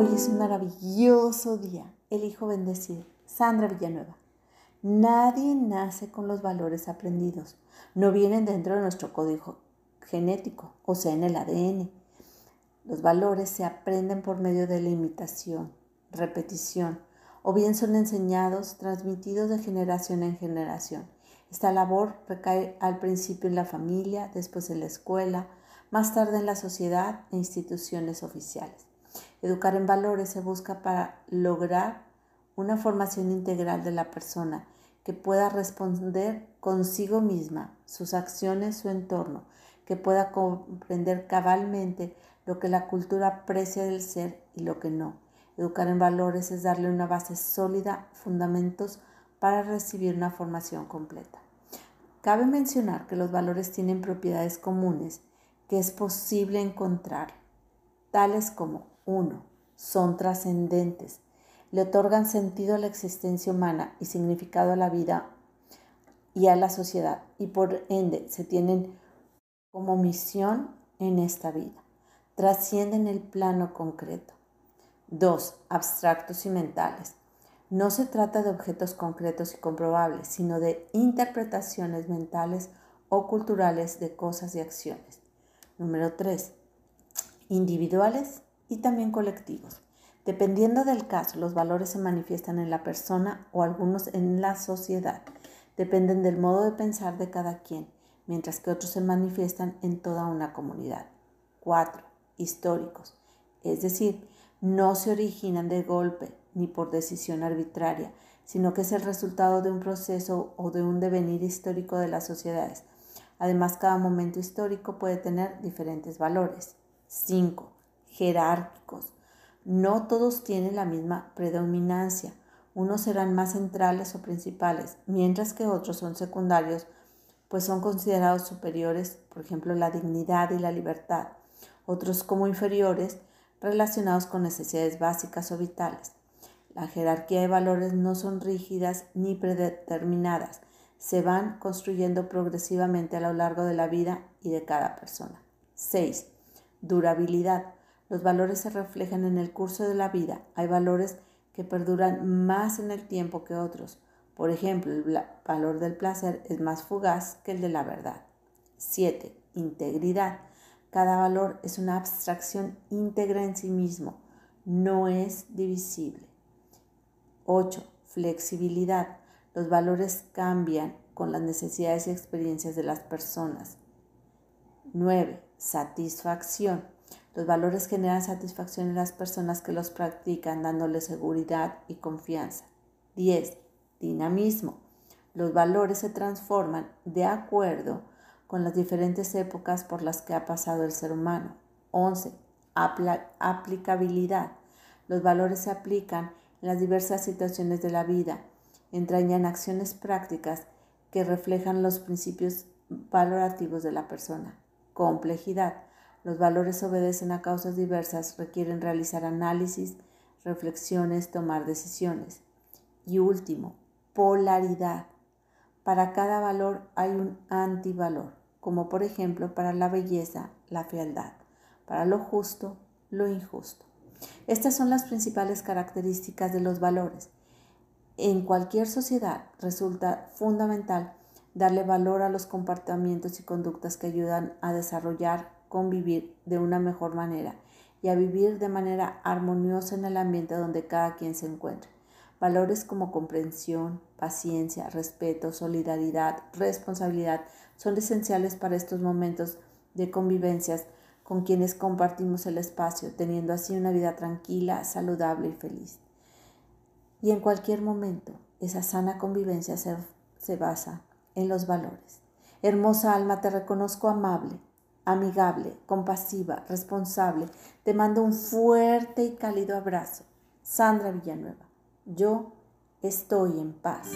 Hoy es un maravilloso día. Elijo bendecir. Sandra Villanueva. Nadie nace con los valores aprendidos. No vienen dentro de nuestro código genético, o sea, en el ADN. Los valores se aprenden por medio de la imitación, repetición, o bien son enseñados, transmitidos de generación en generación. Esta labor recae al principio en la familia, después en la escuela, más tarde en la sociedad e instituciones oficiales. Educar en valores se busca para lograr una formación integral de la persona que pueda responder consigo misma, sus acciones, su entorno, que pueda comprender cabalmente lo que la cultura aprecia del ser y lo que no. Educar en valores es darle una base sólida, fundamentos para recibir una formación completa. Cabe mencionar que los valores tienen propiedades comunes que es posible encontrar, tales como 1. Son trascendentes, le otorgan sentido a la existencia humana y significado a la vida y a la sociedad y por ende se tienen como misión en esta vida. Trascienden el plano concreto. 2. Abstractos y mentales. No se trata de objetos concretos y comprobables, sino de interpretaciones mentales o culturales de cosas y acciones. Número 3. Individuales y también colectivos. Dependiendo del caso, los valores se manifiestan en la persona o algunos en la sociedad. Dependen del modo de pensar de cada quien, mientras que otros se manifiestan en toda una comunidad. 4. Históricos. Es decir, no se originan de golpe ni por decisión arbitraria, sino que es el resultado de un proceso o de un devenir histórico de las sociedades Además, cada momento histórico puede tener diferentes valores. 5. Jerárquicos. No todos tienen la misma predominancia. Unos serán más centrales o principales, mientras que otros son secundarios, pues son considerados superiores, por ejemplo, la dignidad y la libertad. Otros como inferiores, relacionados con necesidades básicas o vitales. La jerarquía de valores no son rígidas ni predeterminadas, se van construyendo progresivamente a lo largo de la vida y de cada persona. 6. Durabilidad. Los valores se reflejan en el curso de la vida. Hay valores que perduran más en el tiempo que otros. Por ejemplo, el valor del placer es más fugaz que el de la verdad. 7. Integridad. Cada valor es una abstracción íntegra en sí mismo. No es divisible. 8. Flexibilidad. Los valores cambian con las necesidades y experiencias de las personas. 9. Satisfacción. Los valores generan satisfacción en las personas que los practican, dándoles seguridad y confianza. 10. Dinamismo. Los valores se transforman de acuerdo con las diferentes épocas por las que ha pasado el ser humano. 11. aplicabilidad. Los valores se aplican en las diversas situaciones de la vida, entrañan acciones prácticas que reflejan los principios valorativos de la persona. Complejidad. Los valores obedecen a causas diversas, requieren realizar análisis, reflexiones, tomar decisiones. Y último, polaridad. Para cada valor hay un antivalor, como por ejemplo para la belleza, la fealdad, para lo justo, lo injusto. Estas son las principales características de los valores en cualquier sociedad resulta fundamental darle valor a los comportamientos y conductas que ayudan a desarrollar, convivir de una mejor manera y a vivir de manera armoniosa en el ambiente donde cada quien se encuentre. Valores como comprensión, paciencia, respeto, solidaridad, responsabilidad son esenciales para estos momentos de convivencias con quienes compartimos el espacio, teniendo así una vida tranquila, saludable y feliz. Y en cualquier momento, esa sana convivencia se, basa en los valores. Hermosa alma, te reconozco amable, amigable, compasiva, responsable. Te mando un fuerte y cálido abrazo. Sandra Villanueva, yo estoy en paz.